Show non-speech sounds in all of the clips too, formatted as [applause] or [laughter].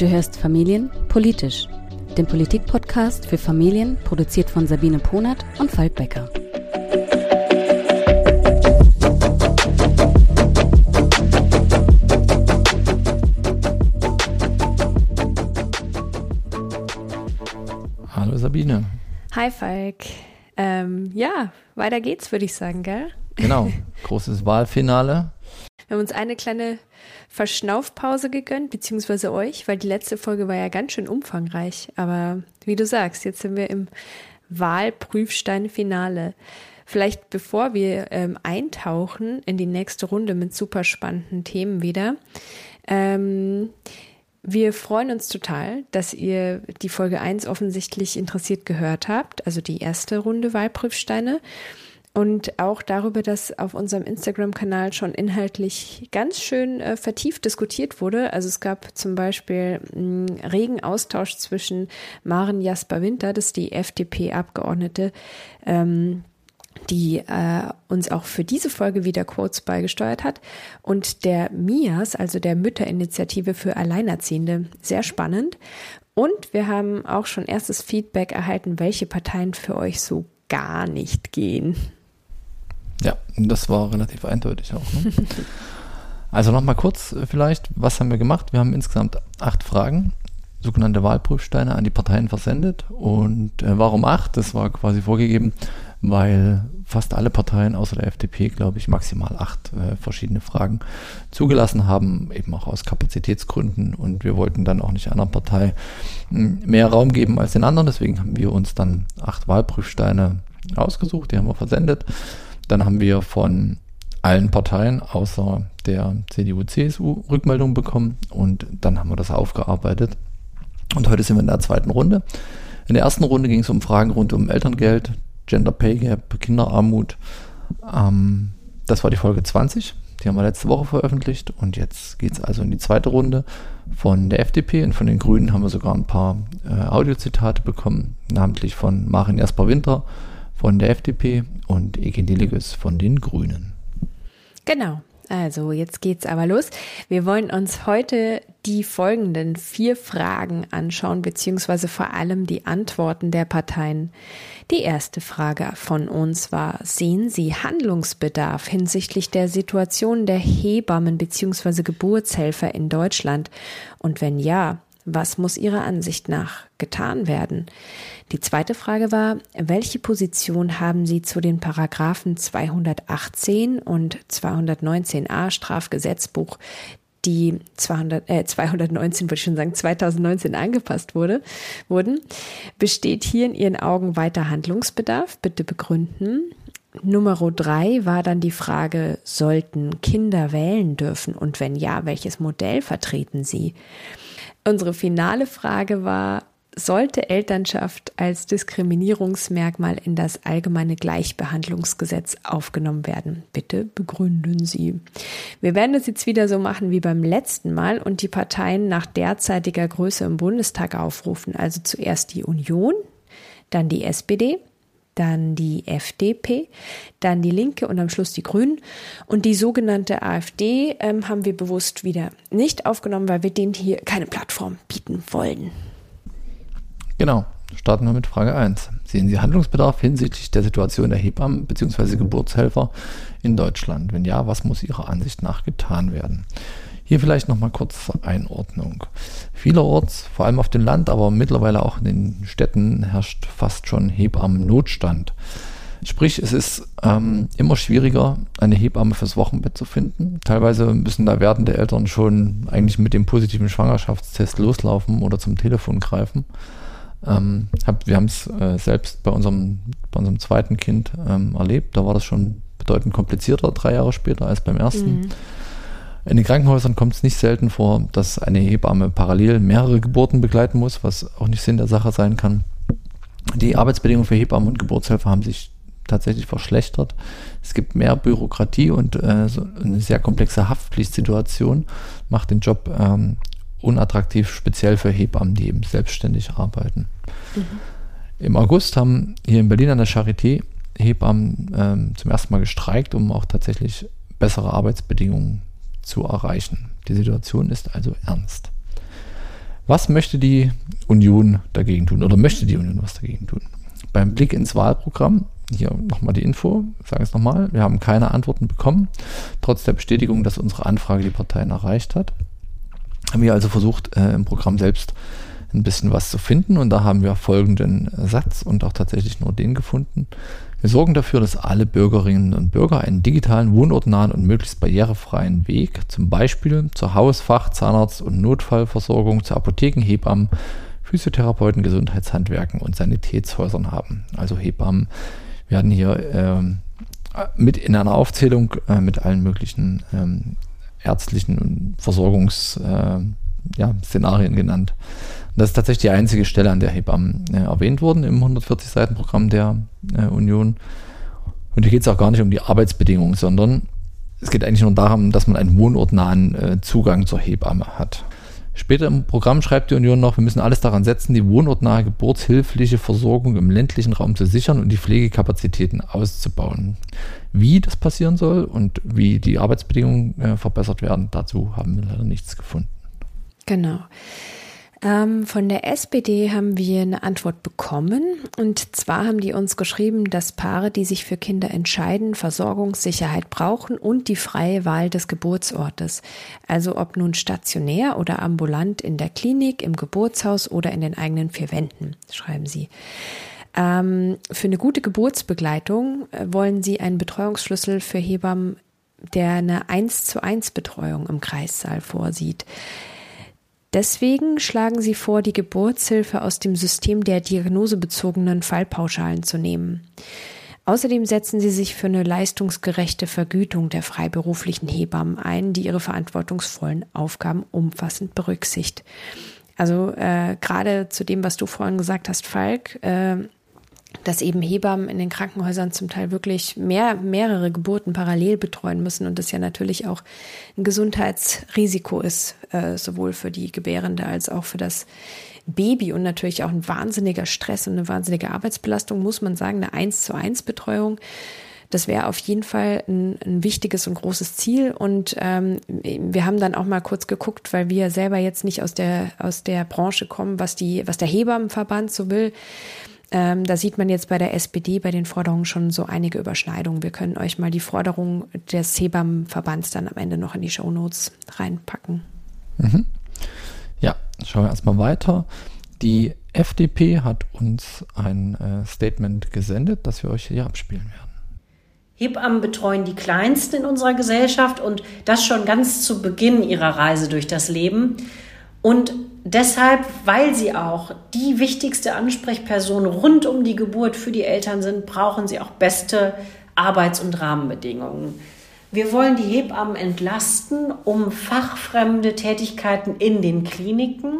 Du hörst Familien politisch, den Politikpodcast für Familien, produziert von Sabine Ponert und Falk Becker. Hallo Sabine. Hi Falk. Ähm, ja, weiter geht's, würde ich sagen, gell? Genau, [laughs] großes Wahlfinale. Wir haben uns eine kleine Verschnaufpause gegönnt, beziehungsweise euch, weil die letzte Folge war ja ganz schön umfangreich. Aber wie du sagst, jetzt sind wir im Wahlprüfstein-Finale. Vielleicht bevor wir ähm, eintauchen in die nächste Runde mit super spannenden Themen wieder. Ähm, wir freuen uns total, dass ihr die Folge 1 offensichtlich interessiert gehört habt, also die erste Runde Wahlprüfsteine. Und auch darüber, dass auf unserem Instagram-Kanal schon inhaltlich ganz schön äh, vertieft diskutiert wurde. Also es gab zum Beispiel einen regen Austausch zwischen Maren Jasper Winter, das ist die FDP-Abgeordnete, ähm, die äh, uns auch für diese Folge wieder Quotes beigesteuert hat, und der MIAS, also der Mütterinitiative für Alleinerziehende. Sehr spannend. Und wir haben auch schon erstes Feedback erhalten, welche Parteien für euch so gar nicht gehen. Ja, das war relativ eindeutig auch. Ne? [laughs] also nochmal kurz äh, vielleicht, was haben wir gemacht? Wir haben insgesamt acht Fragen, sogenannte Wahlprüfsteine an die Parteien versendet. Und äh, warum acht? Das war quasi vorgegeben, weil fast alle Parteien außer der FDP, glaube ich, maximal acht äh, verschiedene Fragen zugelassen haben, eben auch aus Kapazitätsgründen. Und wir wollten dann auch nicht einer Partei hm, mehr Raum geben als den anderen. Deswegen haben wir uns dann acht Wahlprüfsteine ausgesucht, die haben wir versendet. Dann haben wir von allen Parteien außer der CDU-CSU Rückmeldung bekommen und dann haben wir das aufgearbeitet. Und heute sind wir in der zweiten Runde. In der ersten Runde ging es um Fragen rund um Elterngeld, Gender Pay Gap, Kinderarmut. Ähm, das war die Folge 20. Die haben wir letzte Woche veröffentlicht und jetzt geht es also in die zweite Runde von der FDP und von den Grünen haben wir sogar ein paar äh, Audiozitate bekommen, namentlich von Marin Jasper-Winter, von der FDP und Eke Deleges von den Grünen. Genau. Also jetzt geht's aber los. Wir wollen uns heute die folgenden vier Fragen anschauen, beziehungsweise vor allem die Antworten der Parteien. Die erste Frage von uns war, sehen Sie Handlungsbedarf hinsichtlich der Situation der Hebammen beziehungsweise Geburtshelfer in Deutschland? Und wenn ja, was muss Ihrer Ansicht nach getan werden? Die zweite Frage war, welche Position haben Sie zu den Paragraphen 218 und 219a Strafgesetzbuch, die 200, äh, 219, würde ich schon sagen, 2019 angepasst wurde, wurden? Besteht hier in Ihren Augen weiter Handlungsbedarf? Bitte begründen. Nummer drei war dann die Frage, sollten Kinder wählen dürfen und wenn ja, welches Modell vertreten Sie? Unsere finale Frage war, sollte Elternschaft als Diskriminierungsmerkmal in das allgemeine Gleichbehandlungsgesetz aufgenommen werden? Bitte begründen Sie. Wir werden es jetzt wieder so machen wie beim letzten Mal und die Parteien nach derzeitiger Größe im Bundestag aufrufen. Also zuerst die Union, dann die SPD, dann die FDP, dann die Linke und am Schluss die Grünen. Und die sogenannte AfD ähm, haben wir bewusst wieder nicht aufgenommen, weil wir denen hier keine Plattform bieten wollen. Genau. Starten wir mit Frage 1. Sehen Sie Handlungsbedarf hinsichtlich der Situation der Hebammen bzw. Geburtshelfer in Deutschland? Wenn ja, was muss Ihrer Ansicht nach getan werden? Hier vielleicht nochmal kurz zur Einordnung. Vielerorts, vor allem auf dem Land, aber mittlerweile auch in den Städten, herrscht fast schon Hebammennotstand. Sprich, es ist ähm, immer schwieriger, eine Hebamme fürs Wochenbett zu finden. Teilweise müssen da werdende Eltern schon eigentlich mit dem positiven Schwangerschaftstest loslaufen oder zum Telefon greifen. Ähm, hab, wir haben es äh, selbst bei unserem, bei unserem zweiten Kind ähm, erlebt. Da war das schon bedeutend komplizierter, drei Jahre später als beim ersten. Mhm. In den Krankenhäusern kommt es nicht selten vor, dass eine Hebamme parallel mehrere Geburten begleiten muss, was auch nicht Sinn der Sache sein kann. Die Arbeitsbedingungen für Hebammen und Geburtshelfer haben sich tatsächlich verschlechtert. Es gibt mehr Bürokratie und äh, so eine sehr komplexe Haftpflichtsituation macht den Job ähm, unattraktiv, speziell für Hebammen, die eben selbstständig arbeiten. Mhm. Im August haben hier in Berlin an der Charité Hebammen ähm, zum ersten Mal gestreikt, um auch tatsächlich bessere Arbeitsbedingungen zu erreichen. Die Situation ist also ernst. Was möchte die Union dagegen tun oder möchte die Union was dagegen tun? Beim Blick ins Wahlprogramm, hier nochmal die Info, ich sage es nochmal, wir haben keine Antworten bekommen, trotz der Bestätigung, dass unsere Anfrage die Parteien erreicht hat. Haben wir also versucht, äh, im Programm selbst ein bisschen was zu finden und da haben wir folgenden Satz und auch tatsächlich nur den gefunden. Wir sorgen dafür, dass alle Bürgerinnen und Bürger einen digitalen, wohnortnahen und möglichst barrierefreien Weg, zum Beispiel zur Hausfach-, Zahnarzt- und Notfallversorgung, zu Apotheken, Hebammen, Physiotherapeuten, Gesundheitshandwerken und Sanitätshäusern haben. Also Hebammen werden hier äh, mit in einer Aufzählung äh, mit allen möglichen ähm, ärztlichen Versorgungsszenarien äh, ja, genannt. Das ist tatsächlich die einzige Stelle, an der Hebammen äh, erwähnt wurden im 140-Seiten-Programm der äh, Union. Und hier geht es auch gar nicht um die Arbeitsbedingungen, sondern es geht eigentlich nur darum, dass man einen wohnortnahen äh, Zugang zur Hebamme hat. Später im Programm schreibt die Union noch, wir müssen alles daran setzen, die wohnortnahe geburtshilfliche Versorgung im ländlichen Raum zu sichern und die Pflegekapazitäten auszubauen. Wie das passieren soll und wie die Arbeitsbedingungen äh, verbessert werden, dazu haben wir leider nichts gefunden. Genau. Ähm, von der SPD haben wir eine Antwort bekommen. Und zwar haben die uns geschrieben, dass Paare, die sich für Kinder entscheiden, Versorgungssicherheit brauchen und die freie Wahl des Geburtsortes. Also ob nun stationär oder ambulant in der Klinik, im Geburtshaus oder in den eigenen vier Wänden, schreiben sie. Ähm, für eine gute Geburtsbegleitung äh, wollen sie einen Betreuungsschlüssel für Hebammen, der eine 1 zu 1 Betreuung im Kreissaal vorsieht. Deswegen schlagen sie vor, die Geburtshilfe aus dem System der diagnosebezogenen Fallpauschalen zu nehmen. Außerdem setzen sie sich für eine leistungsgerechte Vergütung der freiberuflichen Hebammen ein, die ihre verantwortungsvollen Aufgaben umfassend berücksichtigt. Also äh, gerade zu dem, was du vorhin gesagt hast, Falk, äh, dass eben Hebammen in den Krankenhäusern zum Teil wirklich mehr, mehrere Geburten parallel betreuen müssen und das ja natürlich auch ein Gesundheitsrisiko ist, äh, sowohl für die Gebärende als auch für das Baby und natürlich auch ein wahnsinniger Stress und eine wahnsinnige Arbeitsbelastung, muss man sagen, eine 1 zu 1 Betreuung. Das wäre auf jeden Fall ein, ein, wichtiges und großes Ziel. Und ähm, wir haben dann auch mal kurz geguckt, weil wir selber jetzt nicht aus der, aus der Branche kommen, was die, was der Hebammenverband so will. Ähm, da sieht man jetzt bei der SPD bei den Forderungen schon so einige Überschneidungen. Wir können euch mal die Forderungen des Hebammenverbands dann am Ende noch in die Shownotes reinpacken. Mhm. Ja, schauen wir erstmal weiter. Die FDP hat uns ein äh, Statement gesendet, das wir euch hier abspielen werden. Hebammen betreuen die Kleinsten in unserer Gesellschaft und das schon ganz zu Beginn ihrer Reise durch das Leben. Und deshalb, weil sie auch die wichtigste Ansprechperson rund um die Geburt für die Eltern sind, brauchen sie auch beste Arbeits- und Rahmenbedingungen. Wir wollen die Hebammen entlasten, um fachfremde Tätigkeiten in den Kliniken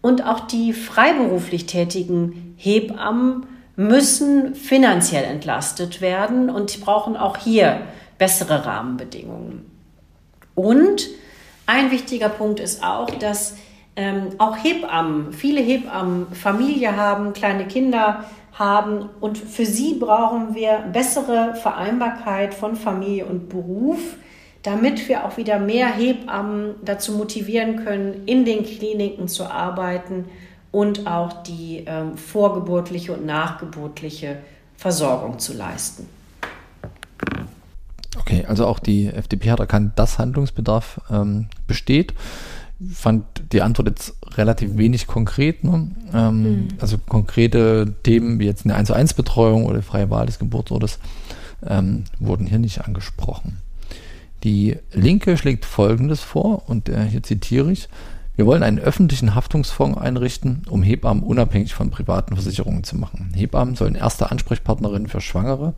und auch die freiberuflich tätigen Hebammen müssen finanziell entlastet werden und brauchen auch hier bessere Rahmenbedingungen. Und ein wichtiger Punkt ist auch, dass ähm, auch Hebammen, viele Hebammen Familie haben, kleine Kinder haben und für sie brauchen wir bessere Vereinbarkeit von Familie und Beruf, damit wir auch wieder mehr Hebammen dazu motivieren können, in den Kliniken zu arbeiten und auch die ähm, vorgeburtliche und nachgeburtliche Versorgung zu leisten. Okay, also auch die FDP hat erkannt, dass Handlungsbedarf ähm, besteht. Fand die Antwort jetzt relativ wenig konkret. Ne? Ähm, mhm. Also konkrete Themen wie jetzt eine 1 zu 1 Betreuung oder freie Wahl des Geburtsortes ähm, wurden hier nicht angesprochen. Die Linke schlägt Folgendes vor, und äh, hier zitiere ich, wir wollen einen öffentlichen Haftungsfonds einrichten, um Hebammen unabhängig von privaten Versicherungen zu machen. Hebammen sollen erste Ansprechpartnerinnen für Schwangere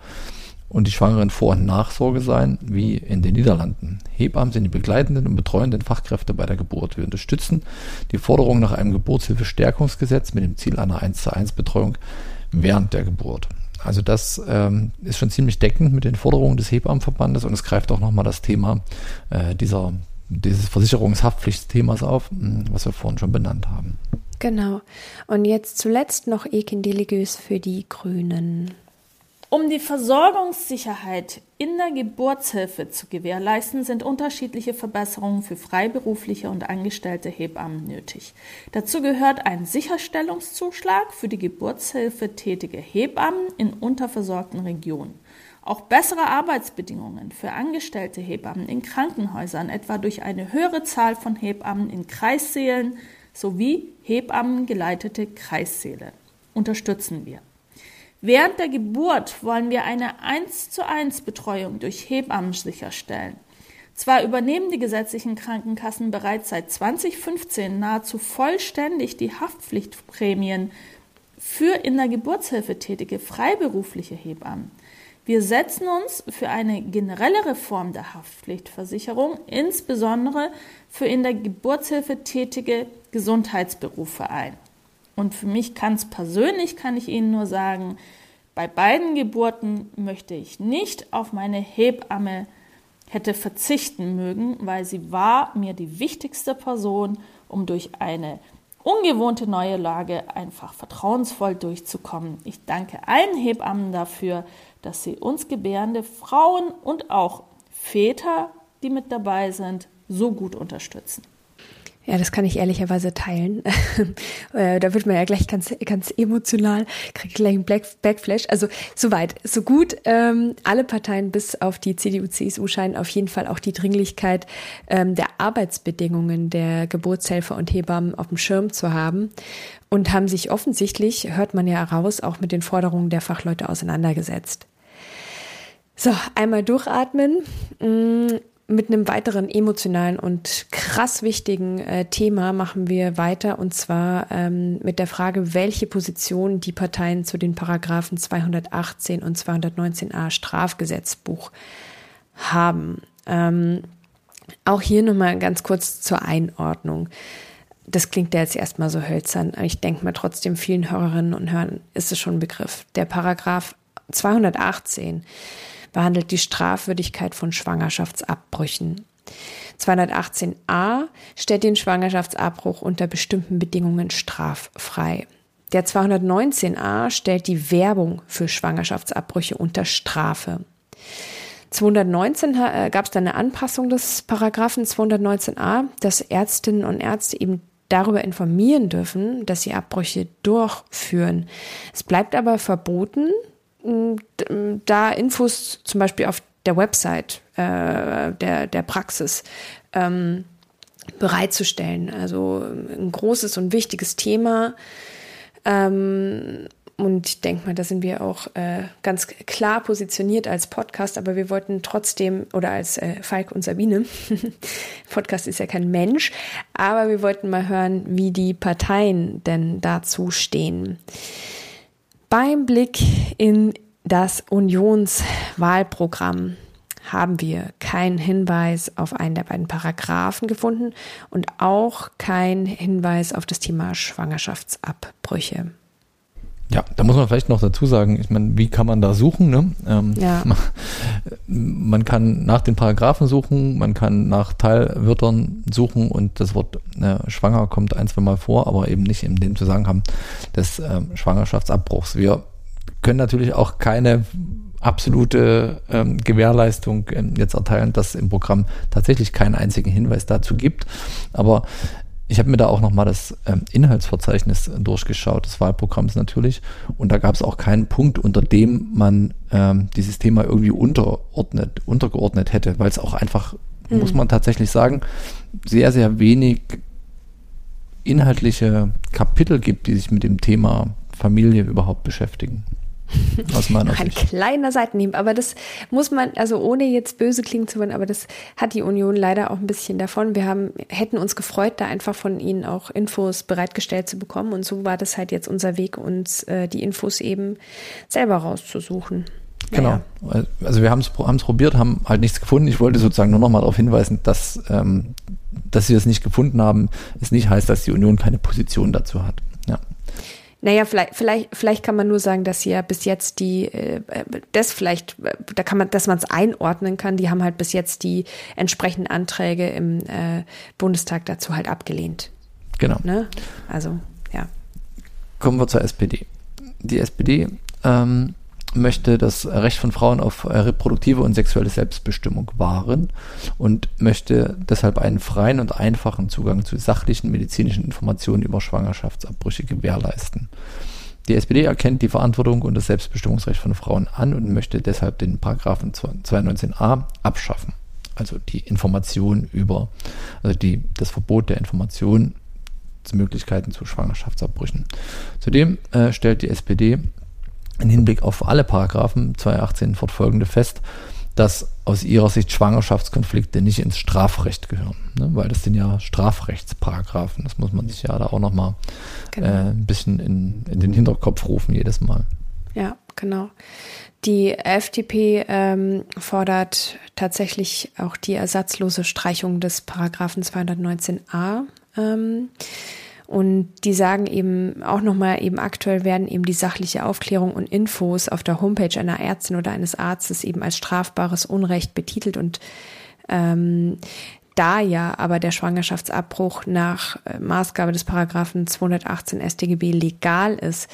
und die Schwangeren Vor- und Nachsorge sein, wie in den Niederlanden. Hebammen sind die begleitenden und betreuenden Fachkräfte bei der Geburt. Wir unterstützen die Forderung nach einem Geburtshilfestärkungsgesetz mit dem Ziel einer 1 zu 1 Betreuung während der Geburt. Also das ähm, ist schon ziemlich deckend mit den Forderungen des Hebammenverbandes und es greift auch nochmal das Thema äh, dieser, dieses Versicherungshaftpflichtsthemas auf, was wir vorhin schon benannt haben. Genau. Und jetzt zuletzt noch Ekin Deligös für die Grünen. Um die Versorgungssicherheit in der Geburtshilfe zu gewährleisten, sind unterschiedliche Verbesserungen für freiberufliche und angestellte Hebammen nötig. Dazu gehört ein Sicherstellungszuschlag für die Geburtshilfe tätige Hebammen in unterversorgten Regionen. Auch bessere Arbeitsbedingungen für angestellte Hebammen in Krankenhäusern, etwa durch eine höhere Zahl von Hebammen in Kreissälen sowie Hebammengeleitete Kreissäle, unterstützen wir. Während der Geburt wollen wir eine 1 zu 1 Betreuung durch Hebammen sicherstellen. Zwar übernehmen die gesetzlichen Krankenkassen bereits seit 2015 nahezu vollständig die Haftpflichtprämien für in der Geburtshilfe tätige freiberufliche Hebammen. Wir setzen uns für eine generelle Reform der Haftpflichtversicherung, insbesondere für in der Geburtshilfe tätige Gesundheitsberufe ein. Und für mich ganz persönlich kann ich Ihnen nur sagen, bei beiden Geburten möchte ich nicht auf meine Hebamme hätte verzichten mögen, weil sie war mir die wichtigste Person, um durch eine ungewohnte neue Lage einfach vertrauensvoll durchzukommen. Ich danke allen Hebammen dafür, dass sie uns gebärende Frauen und auch Väter, die mit dabei sind, so gut unterstützen. Ja, das kann ich ehrlicherweise teilen. [laughs] Äh, da wird man ja gleich ganz, ganz emotional, kriegt gleich einen Backflash. Also soweit, so gut. Ähm, alle Parteien bis auf die CDU, CSU scheinen auf jeden Fall auch die Dringlichkeit ähm, der Arbeitsbedingungen der Geburtshelfer und Hebammen auf dem Schirm zu haben und haben sich offensichtlich, hört man ja heraus, auch mit den Forderungen der Fachleute auseinandergesetzt. So, einmal durchatmen. Mit einem weiteren emotionalen und krass wichtigen äh, Thema machen wir weiter und zwar ähm, mit der Frage, welche Position die Parteien zu den Paragraphen 218 und 219a Strafgesetzbuch haben. Ähm, auch hier nochmal ganz kurz zur Einordnung. Das klingt ja jetzt erstmal so hölzern, aber ich denke mal trotzdem vielen Hörerinnen und Hörern ist es schon ein Begriff. Der Paragraph 218 behandelt die Strafwürdigkeit von Schwangerschaftsabbrüchen. 218a stellt den Schwangerschaftsabbruch unter bestimmten Bedingungen straffrei. Der 219a stellt die Werbung für Schwangerschaftsabbrüche unter Strafe. 219 äh, gab es dann eine Anpassung des Paragraphen 219a, dass Ärztinnen und Ärzte eben darüber informieren dürfen, dass sie Abbrüche durchführen. Es bleibt aber verboten, da Infos zum Beispiel auf der Website äh, der, der Praxis ähm, bereitzustellen. Also ein großes und wichtiges Thema. Ähm, und ich denke mal, da sind wir auch äh, ganz klar positioniert als Podcast, aber wir wollten trotzdem, oder als äh, Falk und Sabine, [laughs] Podcast ist ja kein Mensch, aber wir wollten mal hören, wie die Parteien denn dazu stehen. Beim Blick in das Unionswahlprogramm haben wir keinen Hinweis auf einen der beiden Paragraphen gefunden und auch keinen Hinweis auf das Thema Schwangerschaftsabbrüche. Ja, da muss man vielleicht noch dazu sagen, ich meine, wie kann man da suchen? Ne? Ähm, ja. [laughs] man, man, kann nach den Paragraphen suchen, man kann nach Teilwörtern suchen und das Wort äh, schwanger kommt ein, zwei Mal vor, aber eben nicht in dem Zusammenhang des äh, Schwangerschaftsabbruchs. Wir können natürlich auch keine absolute ähm, Gewährleistung ähm, jetzt erteilen, dass im Programm tatsächlich keinen einzigen Hinweis dazu gibt. Aber ich habe mir da auch nochmal das ähm, Inhaltsverzeichnis durchgeschaut, des Wahlprogramms natürlich. Und da gab es auch keinen Punkt, unter dem man ähm, dieses Thema irgendwie unterordnet, untergeordnet hätte, weil es auch einfach, mhm. muss man tatsächlich sagen, sehr, sehr wenig inhaltliche Kapitel gibt, die sich mit dem Thema Familie überhaupt beschäftigen. [laughs] Aus meiner Sicht. Ein kleiner Seitenhieb, aber das muss man, also ohne jetzt böse klingen zu wollen, aber das hat die Union leider auch ein bisschen davon. Wir haben, hätten uns gefreut, da einfach von Ihnen auch Infos bereitgestellt zu bekommen und so war das halt jetzt unser Weg, uns äh, die Infos eben selber rauszusuchen. Genau. Naja. Also wir haben es probiert, haben halt nichts gefunden. Ich wollte sozusagen nur noch mal darauf hinweisen, dass, ähm, dass sie das nicht gefunden haben, es nicht heißt, dass die Union keine Position dazu hat. Ja. Naja, vielleicht, vielleicht, vielleicht kann man nur sagen, dass sie ja bis jetzt die, äh, das vielleicht, da kann man, dass man es einordnen kann, die haben halt bis jetzt die entsprechenden Anträge im äh, Bundestag dazu halt abgelehnt. Genau. Ne? Also, ja. Kommen wir zur SPD. Die SPD ähm, möchte das Recht von Frauen auf reproduktive und sexuelle Selbstbestimmung wahren und möchte deshalb einen freien und einfachen Zugang zu sachlichen medizinischen Informationen über Schwangerschaftsabbrüche gewährleisten. Die SPD erkennt die Verantwortung und das Selbstbestimmungsrecht von Frauen an und möchte deshalb den Paragraphen 219a abschaffen. Also die Information über, also die, das Verbot der Information zu Möglichkeiten zu Schwangerschaftsabbrüchen. Zudem äh, stellt die SPD im Hinblick auf alle Paragraphen 218 fortfolgende fest, dass aus ihrer Sicht Schwangerschaftskonflikte nicht ins Strafrecht gehören, ne? weil das sind ja Strafrechtsparagraphen. Das muss man sich ja da auch nochmal genau. äh, ein bisschen in, in, den Hinterkopf rufen jedes Mal. Ja, genau. Die FDP ähm, fordert tatsächlich auch die ersatzlose Streichung des Paragraphen 219a. Ähm, und die sagen eben auch nochmal, eben aktuell werden eben die sachliche Aufklärung und Infos auf der Homepage einer Ärztin oder eines Arztes eben als strafbares Unrecht betitelt. Und ähm, da ja aber der Schwangerschaftsabbruch nach äh, Maßgabe des Paragraphen 218 StGB legal ist,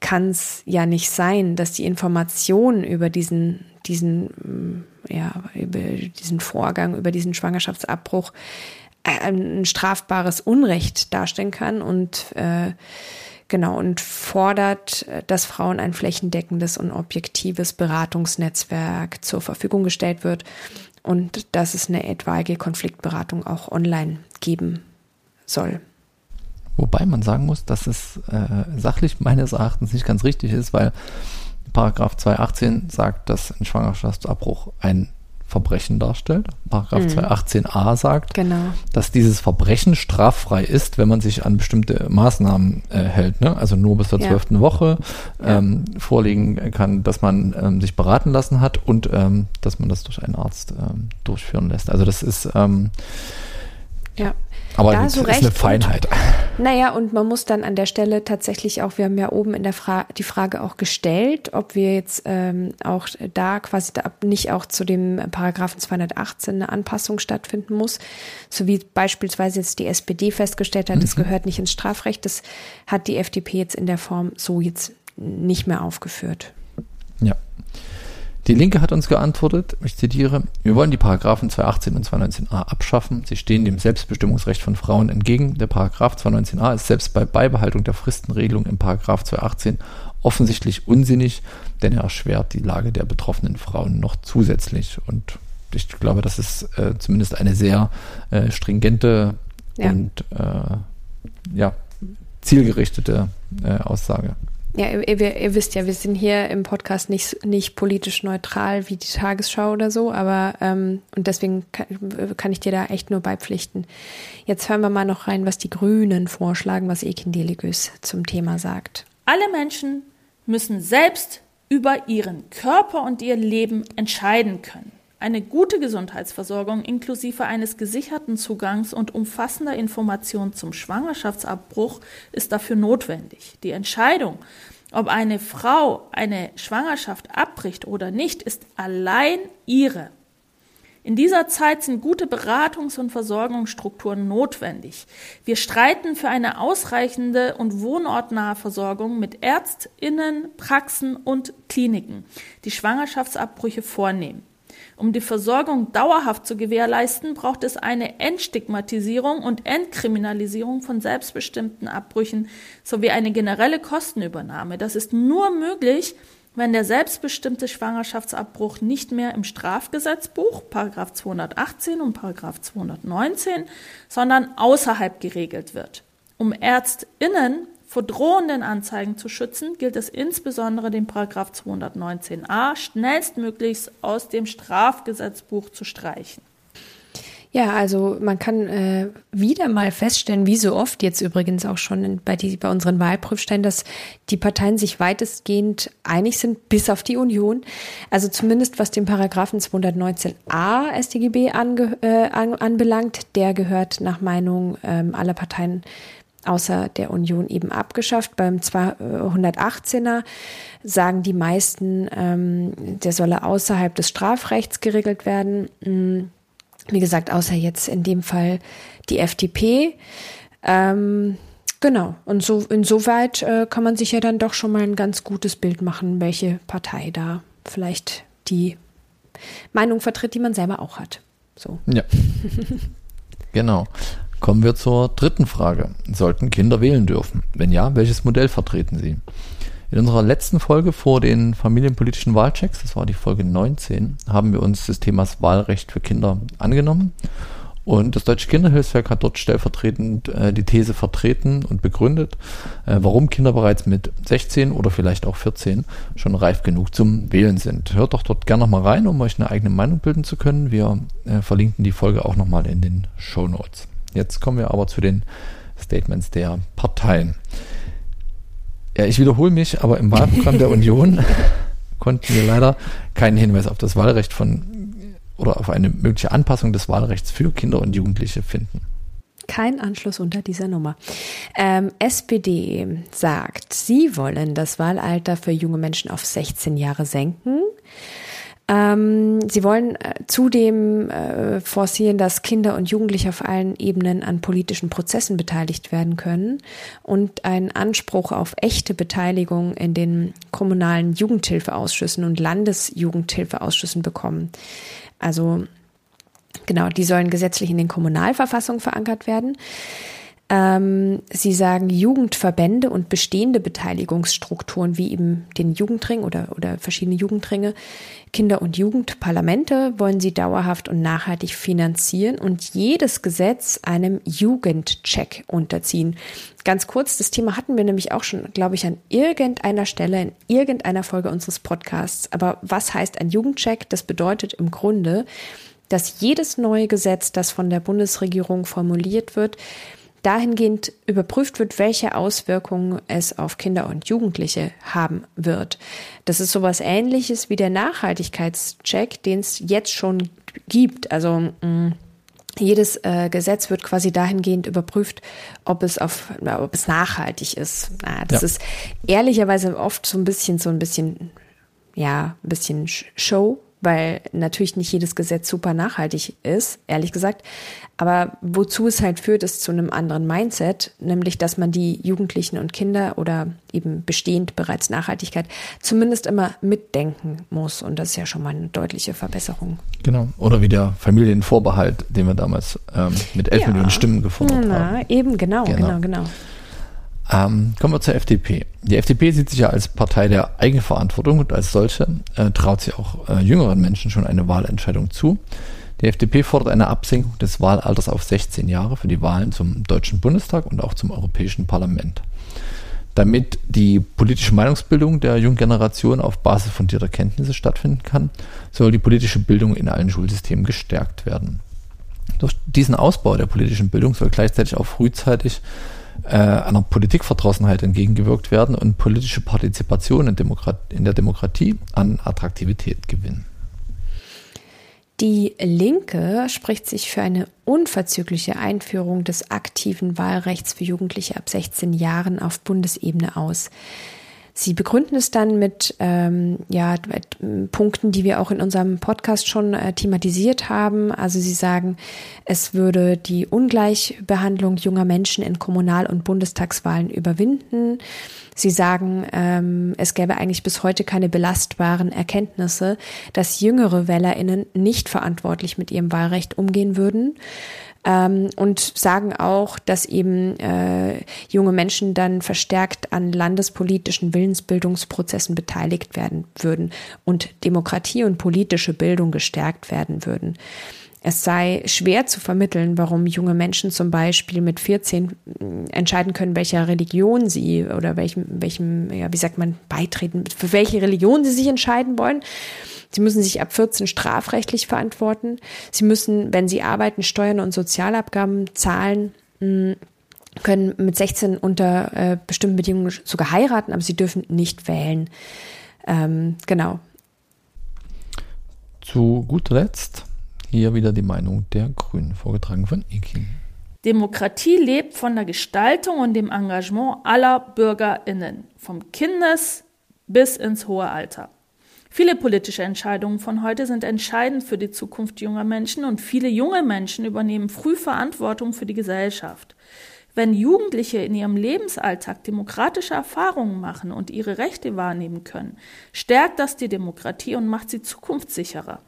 kann es ja nicht sein, dass die Informationen über diesen, diesen, ja, über diesen Vorgang, über diesen Schwangerschaftsabbruch ein strafbares Unrecht darstellen kann und äh, genau und fordert, dass Frauen ein flächendeckendes und objektives Beratungsnetzwerk zur Verfügung gestellt wird und dass es eine etwaige Konfliktberatung auch online geben soll. Wobei man sagen muss, dass es äh, sachlich meines Erachtens nicht ganz richtig ist, weil Paragraph 218 sagt, dass ein Schwangerschaftsabbruch ein Verbrechen darstellt. Paragraph mhm. 218a sagt, genau. dass dieses Verbrechen straffrei ist, wenn man sich an bestimmte Maßnahmen äh, hält. Ne? Also nur bis zur zwölften ja. Woche ähm, ja. vorlegen kann, dass man ähm, sich beraten lassen hat und ähm, dass man das durch einen Arzt ähm, durchführen lässt. Also das ist ähm, ja. Aber da das ist eine Feinheit. Und, [laughs] naja, und man muss dann an der Stelle tatsächlich auch, wir haben ja oben in der Frage die Frage auch gestellt, ob wir jetzt ähm, auch da quasi da nicht auch zu dem Paragraphen 218 eine Anpassung stattfinden muss, so wie beispielsweise jetzt die SPD festgestellt hat, mhm. das gehört nicht ins Strafrecht. Das hat die FDP jetzt in der Form so jetzt nicht mehr aufgeführt. Ja. Die Linke hat uns geantwortet, ich zitiere, wir wollen die Paragraphen 218 und 219a abschaffen. Sie stehen dem Selbstbestimmungsrecht von Frauen entgegen. Der Paragraph 219a ist selbst bei Beibehaltung der Fristenregelung im Paragraph 218 offensichtlich unsinnig, denn er erschwert die Lage der betroffenen Frauen noch zusätzlich. Und ich glaube, das ist äh, zumindest eine sehr äh, stringente ja. und äh, ja, zielgerichtete äh, Aussage. Ja, ihr, ihr, wisst ja, wir sind hier im Podcast nicht, nicht politisch neutral wie die Tagesschau oder so, aber ähm, und deswegen kann, kann, ich dir da echt nur beipflichten. Jetzt hören wir mal noch rein, was die Grünen vorschlagen, was Ekin Deligus zum Thema sagt. Alle Menschen müssen selbst über ihren Körper und ihr Leben entscheiden können. Eine gute Gesundheitsversorgung inklusive eines gesicherten Zugangs und umfassender Informationen zum Schwangerschaftsabbruch ist dafür notwendig. Die Entscheidung, ob eine Frau eine Schwangerschaft abbricht oder nicht, ist allein ihre. In dieser Zeit sind gute Beratungs- und Versorgungsstrukturen notwendig. Wir streiten für eine ausreichende und wohnortnahe Versorgung mit Ärztinnen, Praxen und Kliniken, die Schwangerschaftsabbrüche vornehmen. Um die Versorgung dauerhaft zu gewährleisten, braucht es eine Entstigmatisierung und Entkriminalisierung von selbstbestimmten Abbrüchen sowie eine generelle Kostenübernahme. Das ist nur möglich, wenn der selbstbestimmte Schwangerschaftsabbruch nicht mehr im Strafgesetzbuch, Paragraph 218 und Paragraph 219, sondern außerhalb geregelt wird. Um ÄrztInnen vor drohenden Anzeigen zu schützen, gilt es insbesondere den Paragraph 219a schnellstmöglichst aus dem Strafgesetzbuch zu streichen. Ja, also man kann äh, wieder mal feststellen, wie so oft jetzt übrigens auch schon bei, die, bei unseren Wahlprüfstellen, dass die Parteien sich weitestgehend einig sind, bis auf die Union. Also zumindest was den Paragraphen 219a StGB ange, äh, an, anbelangt, der gehört nach Meinung ähm, aller Parteien außer der Union eben abgeschafft. Beim 218er sagen die meisten, ähm, der solle außerhalb des Strafrechts geregelt werden. Mm, wie gesagt, außer jetzt in dem Fall die FDP. Ähm, Genau. Und so insoweit äh, kann man sich ja dann doch schon mal ein ganz gutes Bild machen, welche Partei da vielleicht die Meinung vertritt, die man selber auch hat. So. Ja. [laughs] genau. Kommen wir zur dritten Frage. Sollten Kinder wählen dürfen? Wenn ja, welches Modell vertreten sie? In unserer letzten Folge vor den familienpolitischen Wahlchecks, das war die Folge 19, haben wir uns des Themas Wahlrecht für Kinder angenommen und das Deutsche Kinderhilfswerk hat dort stellvertretend äh, die These vertreten und begründet, äh, warum Kinder bereits mit 16 oder vielleicht auch 14 schon reif genug zum Wählen sind. Hört doch dort gerne nochmal rein, um euch eine eigene Meinung bilden zu können. Wir äh, verlinken die Folge auch nochmal in den Show Notes. Jetzt kommen wir aber zu den Statements der Parteien. Ja, ich wiederhole mich, aber im Wahlprogramm der [laughs] Union konnten wir leider keinen Hinweis auf das Wahlrecht von oder auf eine mögliche Anpassung des Wahlrechts für Kinder und Jugendliche finden. Kein Anschluss unter dieser Nummer. Ähm, SPD sagt, sie wollen das Wahlalter für junge Menschen auf 16 Jahre senken. Ähm, sie wollen äh, zudem äh, forcieren, dass Kinder und Jugendliche auf allen Ebenen an politischen Prozessen beteiligt werden können und einen Anspruch auf echte Beteiligung in den kommunalen Jugendhilfeausschüssen und Landesjugendhilfeausschüssen bekommen. Also genau, die sollen gesetzlich in den Kommunalverfassungen verankert werden. Ähm, sie sagen, Jugendverbände und bestehende Beteiligungsstrukturen wie eben den Jugendring oder, oder verschiedene Jugendringe, Kinder- und Jugendparlamente wollen sie dauerhaft und nachhaltig finanzieren und jedes Gesetz einem Jugendcheck unterziehen. Ganz kurz, das Thema hatten wir nämlich auch schon, glaube ich, an irgendeiner Stelle in irgendeiner Folge unseres Podcasts. Aber was heißt ein Jugendcheck? Das bedeutet im Grunde, dass jedes neue Gesetz, das von der Bundesregierung formuliert wird, dahingehend überprüft wird, welche Auswirkungen es auf Kinder und Jugendliche haben wird. Das ist sowas ähnliches wie der Nachhaltigkeitscheck, den es jetzt schon gibt. Also mh, mm, jedes äh, Gesetz wird quasi dahingehend überprüft, ob es auf, ob es nachhaltig ist. Na, das ja. ist ehrlicherweise oft so ein bisschen, so ein bisschen, ja, ein bisschen Show, weil natürlich nicht jedes Gesetz super nachhaltig ist, ehrlich gesagt. Aber wozu es halt führt, ist zu einem anderen Mindset, nämlich dass man die Jugendlichen und Kinder oder eben bestehend bereits Nachhaltigkeit zumindest immer mitdenken muss. Und das ist ja schon mal eine deutliche Verbesserung. Genau. Oder wie der Familienvorbehalt, den wir damals ähm, mit elf ja. Millionen Stimmen gefordert Na, haben. Eben, genau, genau, genau. genau. Ähm, kommen wir zur FDP. Die FDP sieht sich ja als Partei der Eigenverantwortung und als solche äh, traut sie auch äh, jüngeren Menschen schon eine Wahlentscheidung zu. Die FDP fordert eine Absenkung des Wahlalters auf 16 Jahre für die Wahlen zum Deutschen Bundestag und auch zum Europäischen Parlament. Damit die politische Meinungsbildung der jungen Generation auf Basis fundierter Kenntnisse stattfinden kann, soll die politische Bildung in allen Schulsystemen gestärkt werden. Durch diesen Ausbau der politischen Bildung soll gleichzeitig auch frühzeitig äh, einer Politikverdrossenheit entgegengewirkt werden und politische Partizipation in, Demokrat in der Demokratie an Attraktivität gewinnen. Die Linke spricht sich für eine unverzügliche Einführung des aktiven Wahlrechts für Jugendliche ab 16 Jahren auf Bundesebene aus. Sie begründen es dann mit, ähm, ja, mit Punkten, die wir auch in unserem Podcast schon äh, thematisiert haben. Also Sie sagen, es würde die Ungleichbehandlung junger Menschen in Kommunal- und Bundestagswahlen überwinden. Sie sagen, ähm, es gäbe eigentlich bis heute keine belastbaren Erkenntnisse, dass jüngere Wählerinnen nicht verantwortlich mit ihrem Wahlrecht umgehen würden ähm, und sagen auch, dass eben äh, junge Menschen dann verstärkt an landespolitischen Willensbildungsprozessen beteiligt werden würden und Demokratie und politische Bildung gestärkt werden würden. Es sei schwer zu vermitteln, warum junge Menschen zum Beispiel mit 14 äh, entscheiden können, welcher Religion sie oder welchem, welchem, ja, wie sagt man, beitreten, für welche Religion sie sich entscheiden wollen. Sie müssen sich ab 14 strafrechtlich verantworten. Sie müssen, wenn sie arbeiten, Steuern und Sozialabgaben zahlen, hm, können mit 16 unter äh, bestimmten Bedingungen sogar heiraten, aber sie dürfen nicht wählen. Ähm, genau. Zu guter Letzt hier wieder die Meinung der Grünen, vorgetragen von Iki. Demokratie lebt von der Gestaltung und dem Engagement aller BürgerInnen, vom Kindes bis ins hohe Alter. Viele politische Entscheidungen von heute sind entscheidend für die Zukunft junger Menschen und viele junge Menschen übernehmen früh Verantwortung für die Gesellschaft. Wenn Jugendliche in ihrem Lebensalltag demokratische Erfahrungen machen und ihre Rechte wahrnehmen können, stärkt das die Demokratie und macht sie zukunftssicherer.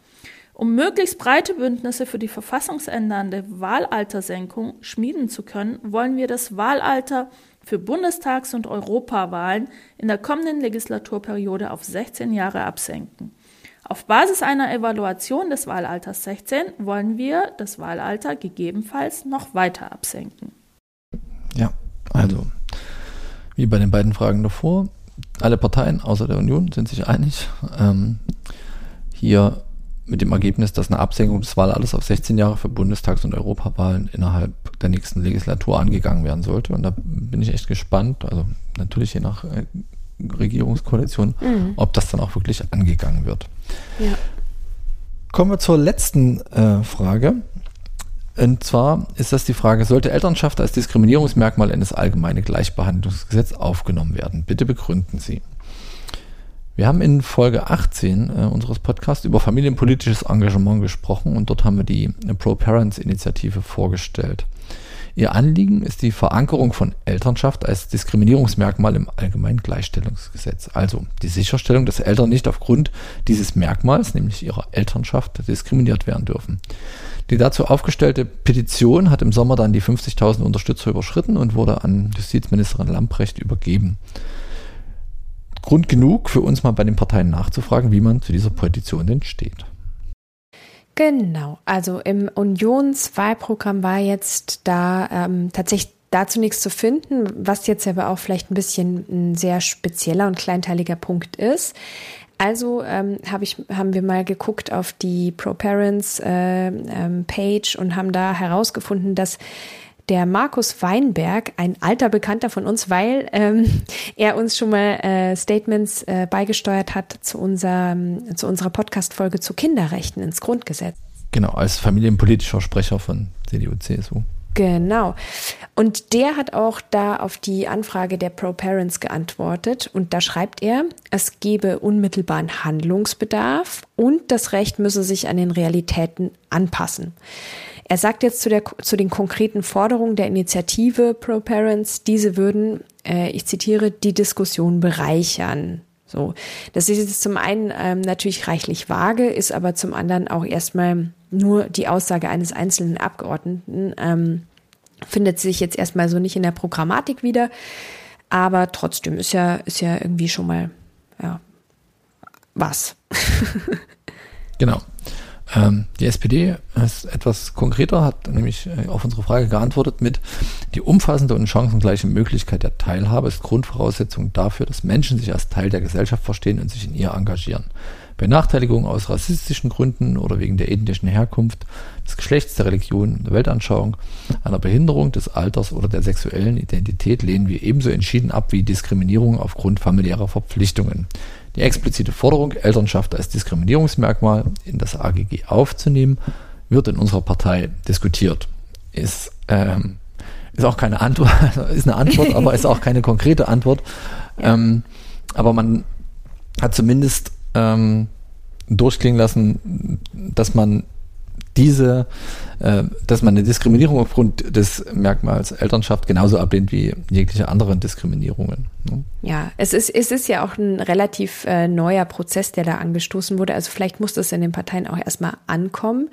Um möglichst breite Bündnisse für die verfassungsändernde Wahlaltersenkung schmieden zu können, wollen wir das Wahlalter für Bundestags- und Europawahlen in der kommenden Legislaturperiode auf 16 Jahre absenken. Auf Basis einer Evaluation des Wahlalters 16 wollen wir das Wahlalter gegebenenfalls noch weiter absenken. Ja, also wie bei den beiden Fragen davor, alle Parteien außer der Union sind sich einig. Ähm, hier mit dem Ergebnis, dass eine Absenkung des Wahlalters auf 16 Jahre für Bundestags- und Europawahlen innerhalb der nächsten Legislatur angegangen werden sollte. Und da bin ich echt gespannt, also natürlich je nach äh, Regierungskoalition, mhm. ob das dann auch wirklich angegangen wird. Ja. Kommen wir zur letzten äh, Frage. Und zwar ist das die Frage, sollte Elternschaft als Diskriminierungsmerkmal in das allgemeine Gleichbehandlungsgesetz aufgenommen werden? Bitte begründen Sie. Wir haben in Folge 18 äh, unseres Podcasts über familienpolitisches Engagement gesprochen und dort haben wir die Pro-Parents-Initiative vorgestellt. Ihr Anliegen ist die Verankerung von Elternschaft als Diskriminierungsmerkmal im Allgemeinen Gleichstellungsgesetz. Also die Sicherstellung, dass Eltern nicht aufgrund dieses Merkmals, nämlich ihrer Elternschaft, diskriminiert werden dürfen. Die dazu aufgestellte Petition hat im Sommer dann die 50.000 Unterstützer überschritten und wurde an Justizministerin Lamprecht übergeben. Grund genug für uns mal bei den Parteien nachzufragen, wie man zu dieser Petition denn steht. Genau, also im Unionswahlprogramm war jetzt da ähm, tatsächlich dazu nichts zu finden, was jetzt aber auch vielleicht ein bisschen ein sehr spezieller und kleinteiliger Punkt ist. Also ähm, hab ich, haben wir mal geguckt auf die Pro-Parents äh, ähm, Page und haben da herausgefunden, dass der Markus Weinberg, ein alter Bekannter von uns, weil ähm, [laughs] er uns schon mal äh, Statements äh, beigesteuert hat zu, unserem, zu unserer Podcast-Folge zu Kinderrechten ins Grundgesetz. Genau, als familienpolitischer Sprecher von CDU, CSU. Genau. Und der hat auch da auf die Anfrage der Pro-Parents geantwortet. Und da schreibt er, es gebe unmittelbaren Handlungsbedarf und das Recht müsse sich an den Realitäten anpassen. Er sagt jetzt zu, der, zu den konkreten Forderungen der Initiative Pro Parents, diese würden, äh, ich zitiere, die Diskussion bereichern. So, das ist jetzt zum einen ähm, natürlich reichlich vage, ist aber zum anderen auch erstmal nur die Aussage eines einzelnen Abgeordneten, ähm, findet sich jetzt erstmal so nicht in der Programmatik wieder, aber trotzdem ist ja, ist ja irgendwie schon mal, ja, was. [laughs] genau. Ähm, die SPD ist etwas konkreter, hat nämlich äh, auf unsere Frage geantwortet mit, die umfassende und chancengleiche Möglichkeit der Teilhabe ist Grundvoraussetzung dafür, dass Menschen sich als Teil der Gesellschaft verstehen und sich in ihr engagieren. Benachteiligung aus rassistischen Gründen oder wegen der ethnischen Herkunft, des Geschlechts, der Religion, der Weltanschauung, einer Behinderung des Alters oder der sexuellen Identität lehnen wir ebenso entschieden ab wie Diskriminierung aufgrund familiärer Verpflichtungen. Die explizite Forderung, Elternschaft als Diskriminierungsmerkmal in das AGG aufzunehmen, wird in unserer Partei diskutiert. Ist, ähm, ist auch keine Antwort, [laughs] ist eine Antwort, aber ist auch keine konkrete Antwort. Ähm, aber man hat zumindest ähm, durchklingen lassen, dass man diese, äh, dass man eine Diskriminierung aufgrund des Merkmals Elternschaft genauso ablehnt wie jegliche anderen Diskriminierungen. Ne? Ja, es ist, es ist ja auch ein relativ äh, neuer Prozess, der da angestoßen wurde. Also vielleicht muss das in den Parteien auch erstmal ankommen.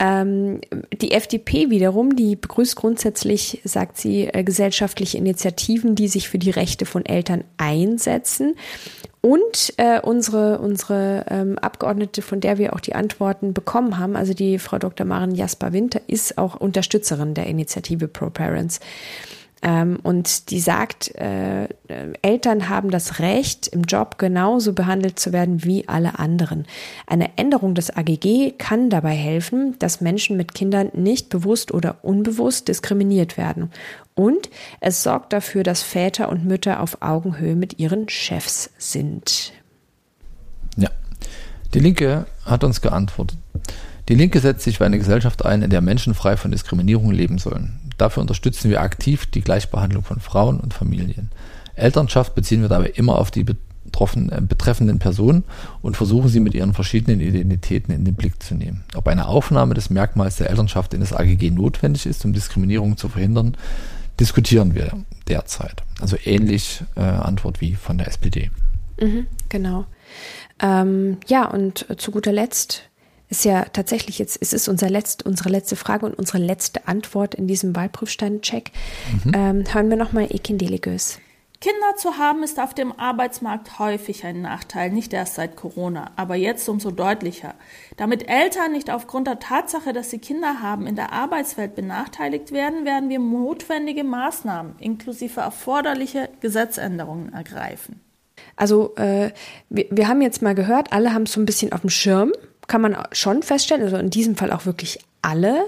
Ähm, die FDP wiederum, die begrüßt grundsätzlich, sagt sie, äh, gesellschaftliche Initiativen, die sich für die Rechte von Eltern einsetzen. Und äh, unsere, unsere ähm, Abgeordnete, von der wir auch die Antworten bekommen haben, also die Frau Dr. Maren Jasper Winter, ist auch Unterstützerin der Initiative Pro Parents. Ähm, und die sagt, äh, Eltern haben das Recht, im Job genauso behandelt zu werden wie alle anderen. Eine Änderung des AGG kann dabei helfen, dass Menschen mit Kindern nicht bewusst oder unbewusst diskriminiert werden. Und es sorgt dafür, dass Väter und Mütter auf Augenhöhe mit ihren Chefs sind. Ja, die Linke hat uns geantwortet. Die Linke setzt sich für eine Gesellschaft ein, in der Menschen frei von Diskriminierung leben sollen. Dafür unterstützen wir aktiv die Gleichbehandlung von Frauen und Familien. Elternschaft beziehen wir dabei immer auf die betroffenen, betreffenden Personen und versuchen sie mit ihren verschiedenen Identitäten in den Blick zu nehmen. Ob eine Aufnahme des Merkmals der Elternschaft in das AGG notwendig ist, um Diskriminierung zu verhindern, diskutieren wir derzeit. Also ähnlich äh, Antwort wie von der SPD. Mhm, genau. Ähm, ja, und zu guter Letzt ist ja tatsächlich jetzt, es ist unser letzt, unsere letzte Frage und unsere letzte Antwort in diesem Wahlprüfstein-Check. Mhm. Ähm, hören wir nochmal Ekin Deligös. Kinder zu haben ist auf dem Arbeitsmarkt häufig ein Nachteil, nicht erst seit Corona, aber jetzt umso deutlicher. Damit Eltern nicht aufgrund der Tatsache, dass sie Kinder haben, in der Arbeitswelt benachteiligt werden, werden wir notwendige Maßnahmen inklusive erforderliche Gesetzänderungen ergreifen. Also äh, wir, wir haben jetzt mal gehört, alle haben es so ein bisschen auf dem Schirm, kann man schon feststellen, also in diesem Fall auch wirklich alle.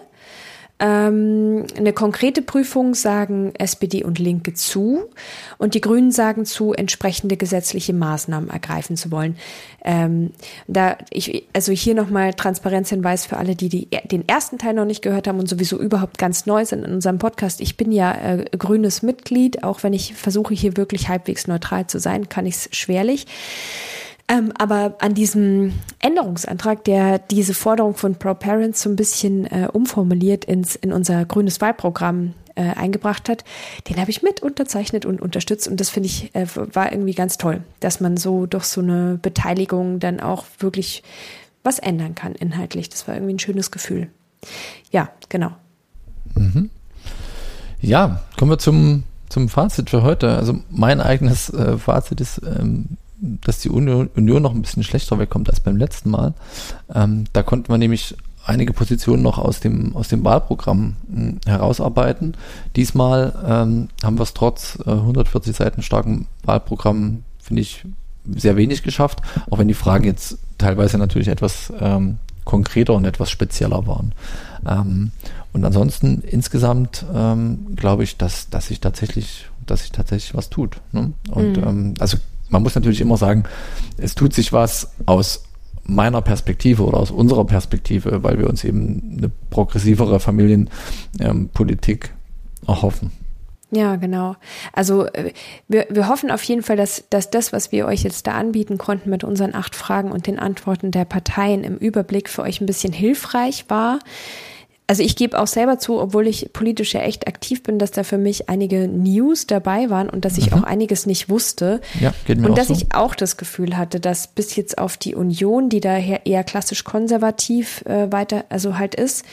Ähm, eine konkrete Prüfung sagen SPD und Linke zu und die Grünen sagen zu, entsprechende gesetzliche Maßnahmen ergreifen zu wollen. Ähm, da ich, also hier nochmal Transparenzhinweis für alle, die, die den ersten Teil noch nicht gehört haben und sowieso überhaupt ganz neu sind in unserem Podcast. Ich bin ja äh, grünes Mitglied, auch wenn ich versuche hier wirklich halbwegs neutral zu sein, kann ich es schwerlich. Ähm, aber an diesem Änderungsantrag, der diese Forderung von Pro Parents so ein bisschen äh, umformuliert ins, in unser grünes Wahlprogramm äh, eingebracht hat, den habe ich mit unterzeichnet und unterstützt. Und das finde ich, äh, war irgendwie ganz toll, dass man so durch so eine Beteiligung dann auch wirklich was ändern kann inhaltlich. Das war irgendwie ein schönes Gefühl. Ja, genau. Mhm. Ja, kommen wir zum, zum Fazit für heute. Also mein eigenes äh, Fazit ist, ähm, dass die Union, noch ein bisschen schlechter wegkommt als beim letzten Mal. Ähm, da konnte man nämlich einige Positionen noch aus dem, aus dem Wahlprogramm mh, hm, herausarbeiten. Diesmal ähm, haben wir es trotz äh, 140 Seiten starken Wahlprogramm, finde ich, sehr wenig geschafft, auch wenn die Fragen jetzt teilweise natürlich etwas ähm, konkreter und etwas spezieller waren. Ähm, und ansonsten insgesamt ähm, glaube ich, dass, dass sich tatsächlich, dass sich tatsächlich was tut. Ne? Und mhm. ähm, also man muss natürlich immer sagen, es tut sich was aus meiner Perspektive oder aus unserer Perspektive, weil wir uns eben eine progressivere Familienpolitik ähm, erhoffen. Ja, genau. Also äh, wir, wir hoffen auf jeden Fall, dass, dass das, was wir euch jetzt da anbieten konnten mit unseren acht Fragen und den Antworten der Parteien im Überblick für euch ein bisschen hilfreich war also ich gebe auch selber zu, obwohl ich politisch ja echt aktiv bin, dass da für mich einige News dabei waren und dass ich mhm. auch einiges nicht wusste. Ja, geht mir und dass so. ich auch das Gefühl hatte, dass bis jetzt auf die Union, die daher eher klassisch konservativ äh, weiter, also halt ist,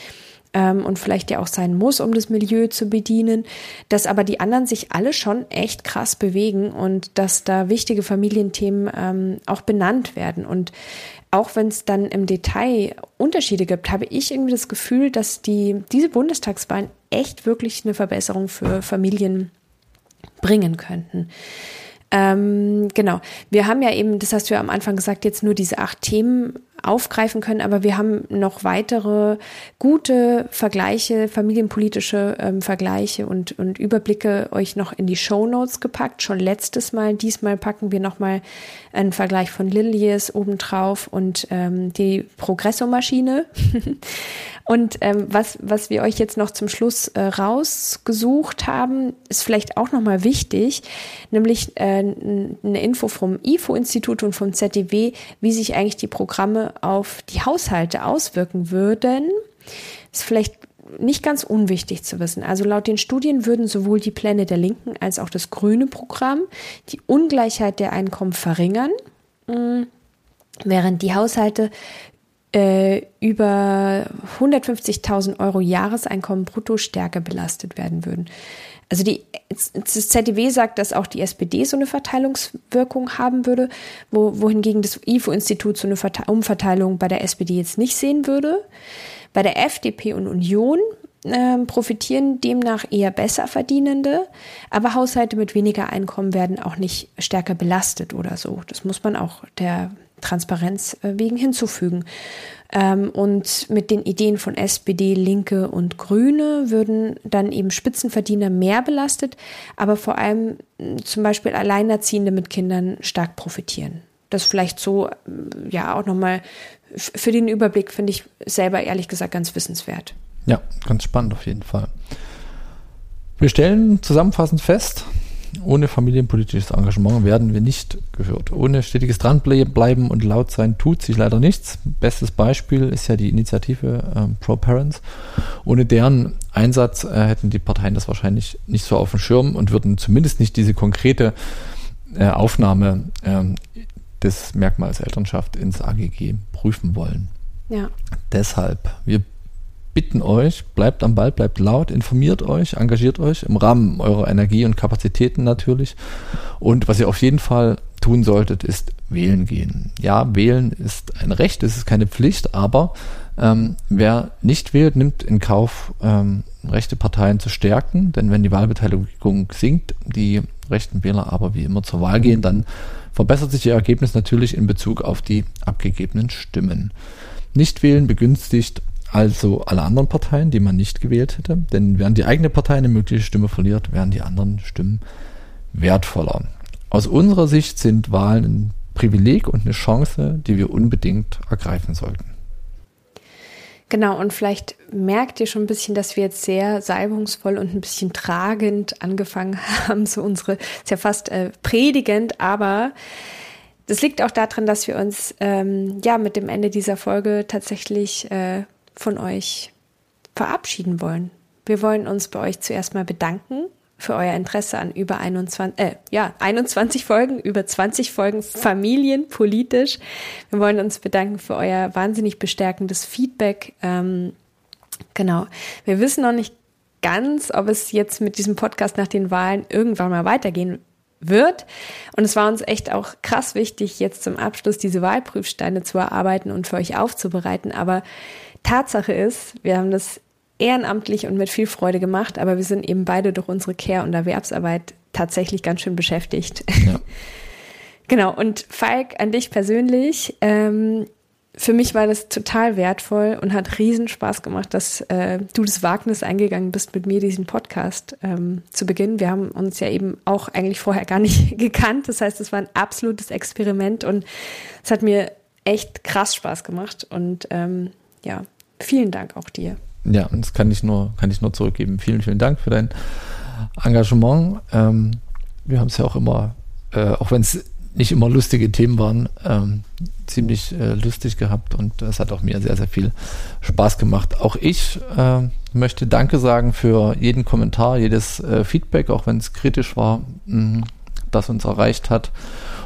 ähm, und vielleicht ja auch sein muss, um das Milieu zu bedienen, dass aber die anderen sich alle schon echt krass bewegen und dass da wichtige Familienthemen ähm, auch benannt werden. Und auch wenn es dann im Detail Unterschiede gibt, habe ich irgendwie das Gefühl, dass die, diese Bundestagswahlen echt wirklich eine Verbesserung für Familien bringen könnten. Ähm, genau. Wir haben ja eben, das hast du ja am Anfang gesagt, jetzt nur diese acht Themen aufgreifen können, aber wir haben noch weitere gute Vergleiche, familienpolitische ähm, Vergleiche und, und Überblicke euch noch in die Show Notes gepackt. Schon letztes Mal, diesmal packen wir nochmal einen Vergleich von Lilies obendrauf und ähm, die Progressomaschine. [laughs] Und ähm, was, was wir euch jetzt noch zum Schluss äh, rausgesucht haben, ist vielleicht auch nochmal wichtig, nämlich äh, eine Info vom IFO-Institut und vom ZDW, wie sich eigentlich die Programme auf die Haushalte auswirken würden. Ist vielleicht nicht ganz unwichtig zu wissen. Also laut den Studien würden sowohl die Pläne der Linken als auch das grüne Programm die Ungleichheit der Einkommen verringern, mm, während die Haushalte äh, über 150.000 Euro Jahreseinkommen brutto stärker belastet werden würden. Also die, das ZDW sagt, dass auch die SPD so eine Verteilungswirkung haben würde, wo, wohingegen das IFO-Institut so eine Umverteilung bei der SPD jetzt nicht sehen würde. Bei der FDP und Union äh, profitieren demnach eher besser Verdienende, aber Haushalte mit weniger Einkommen werden auch nicht stärker belastet oder so. Das muss man auch der Transparenz äh, wegen hinzufügen. Ähm, und mit den Ideen von SPD, Linke und Grüne würden dann eben Spitzenverdiener mehr belastet, aber vor allem zum Beispiel Alleinerziehende mit Kindern stark profitieren. Das vielleicht so, äh, ja, auch nochmal für den Überblick finde ich selber ehrlich gesagt ganz wissenswert. Ja, ganz spannend auf jeden Fall. Wir stellen zusammenfassend fest, Ohne familienpolitisches Engagement werden wir nicht gehört. Ohne stetiges Dranbleiben und laut sein tut sich leider nichts. Bestes Beispiel ist ja die Initiative äh, Pro Parents. Ohne deren Einsatz äh, hätten die Parteien das wahrscheinlich nicht so auf dem Schirm und würden zumindest nicht diese konkrete äh, Aufnahme ähm, des Merkmals Elternschaft ins AGG prüfen wollen. Ja. Deshalb, wir bitten euch, bleibt am Ball, bleibt laut, informiert euch, engagiert euch im Rahmen eurer Energie und Kapazitäten natürlich. Und was ihr auf jeden Fall tun solltet, ist wählen gehen. Ja, wählen ist ein Recht, es ist keine Pflicht, aber ähm, wer nicht wählt, nimmt in Kauf, ähm, rechte Parteien zu stärken, denn wenn die Wahlbeteiligung sinkt, die rechten Wähler aber wie immer zur Wahl gehen, dann verbessert sich ihr Ergebnis natürlich in Bezug auf die abgegebenen Stimmen. Nicht wählen begünstigt also alle anderen Parteien, die man nicht gewählt hätte. Denn während die eigene Partei eine mögliche Stimme verliert, wären die anderen Stimmen wertvoller. Aus unserer Sicht sind Wahlen ein Privileg und eine Chance, die wir unbedingt ergreifen sollten. Genau, und vielleicht merkt ihr schon ein bisschen, dass wir jetzt sehr salbungsvoll und ein bisschen tragend angefangen [laughs] haben. So unsere, ist ja fast äh, predigend, aber das liegt auch daran, dass wir uns ähm, ja mit dem Ende dieser Folge tatsächlich äh, von euch verabschieden wollen. Wir wollen uns bei euch zuerst mal bedanken für euer Interesse an über 21, äh, ja, 21 Folgen, über 20 Folgen familienpolitisch. Wir wollen uns bedanken für euer wahnsinnig bestärkendes Feedback. Ähm, genau. Wir wissen noch nicht ganz, ob es jetzt mit diesem Podcast nach den Wahlen irgendwann mal weitergehen wird. Und es war uns echt auch krass wichtig, jetzt zum Abschluss diese Wahlprüfsteine zu erarbeiten und für euch aufzubereiten. Aber Tatsache ist, wir haben das ehrenamtlich und mit viel Freude gemacht, aber wir sind eben beide durch unsere Care- und Erwerbsarbeit tatsächlich ganz schön beschäftigt. Ja. [laughs] genau, und Falk, an dich persönlich. Ähm, für mich war das total wertvoll und hat riesen Spaß gemacht, dass äh, du das Wagnis eingegangen bist, mit mir diesen Podcast ähm, zu beginnen. Wir haben uns ja eben auch eigentlich vorher gar nicht [laughs] gekannt. Das heißt, es war ein absolutes Experiment und es hat mir echt krass Spaß gemacht. Und ähm, ja, vielen Dank auch dir. Ja, und das kann ich nur, kann ich nur zurückgeben. Vielen, vielen Dank für dein Engagement. Ähm, wir haben es ja auch immer, äh, auch wenn es nicht immer lustige Themen waren, ähm, ziemlich äh, lustig gehabt und es hat auch mir sehr, sehr viel Spaß gemacht. Auch ich äh, möchte Danke sagen für jeden Kommentar, jedes äh, Feedback, auch wenn es kritisch war, mh, das uns erreicht hat.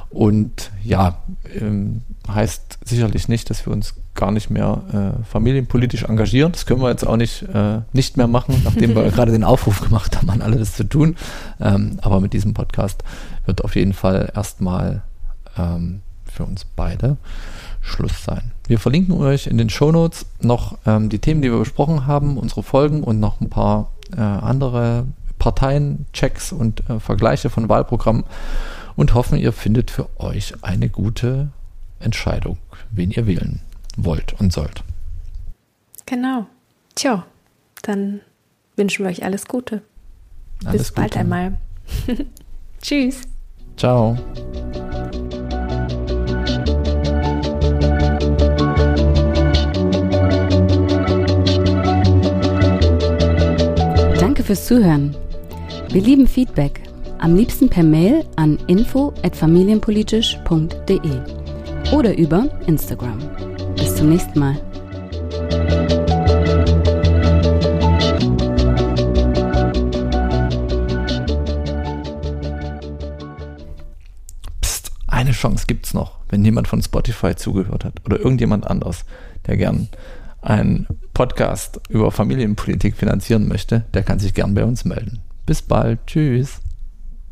Und ja, ähm, heißt sicherlich nicht, dass wir uns gar nicht mehr äh, familienpolitisch engagieren. Das können wir jetzt auch nicht, äh, nicht mehr machen, nachdem wir [laughs] gerade den Aufruf gemacht haben, an alle das zu tun. Ähm, aber mit diesem Podcast wird auf jeden Fall erstmal ähm, für uns beide Schluss sein. Wir verlinken euch in den Show Notes noch ähm, die Themen, die wir besprochen haben, unsere Folgen und noch ein paar äh, andere Parteienchecks und äh, Vergleiche von Wahlprogrammen und hoffen, ihr findet für euch eine gute Entscheidung, wen ihr wählen wollt und sollt. Genau. Tja, dann wünschen wir euch alles Gute. Alles Bis Gute. bald einmal. [laughs] Tschüss. Ciao. Danke fürs Zuhören. Wir lieben Feedback. Am liebsten per Mail an info@familienpolitisch.de oder über Instagram. Zum nächsten Mal. Psst, eine Chance gibt's noch, wenn jemand von Spotify zugehört hat oder irgendjemand anderes, der gern einen Podcast über Familienpolitik finanzieren möchte, der kann sich gern bei uns melden. Bis bald. Tschüss.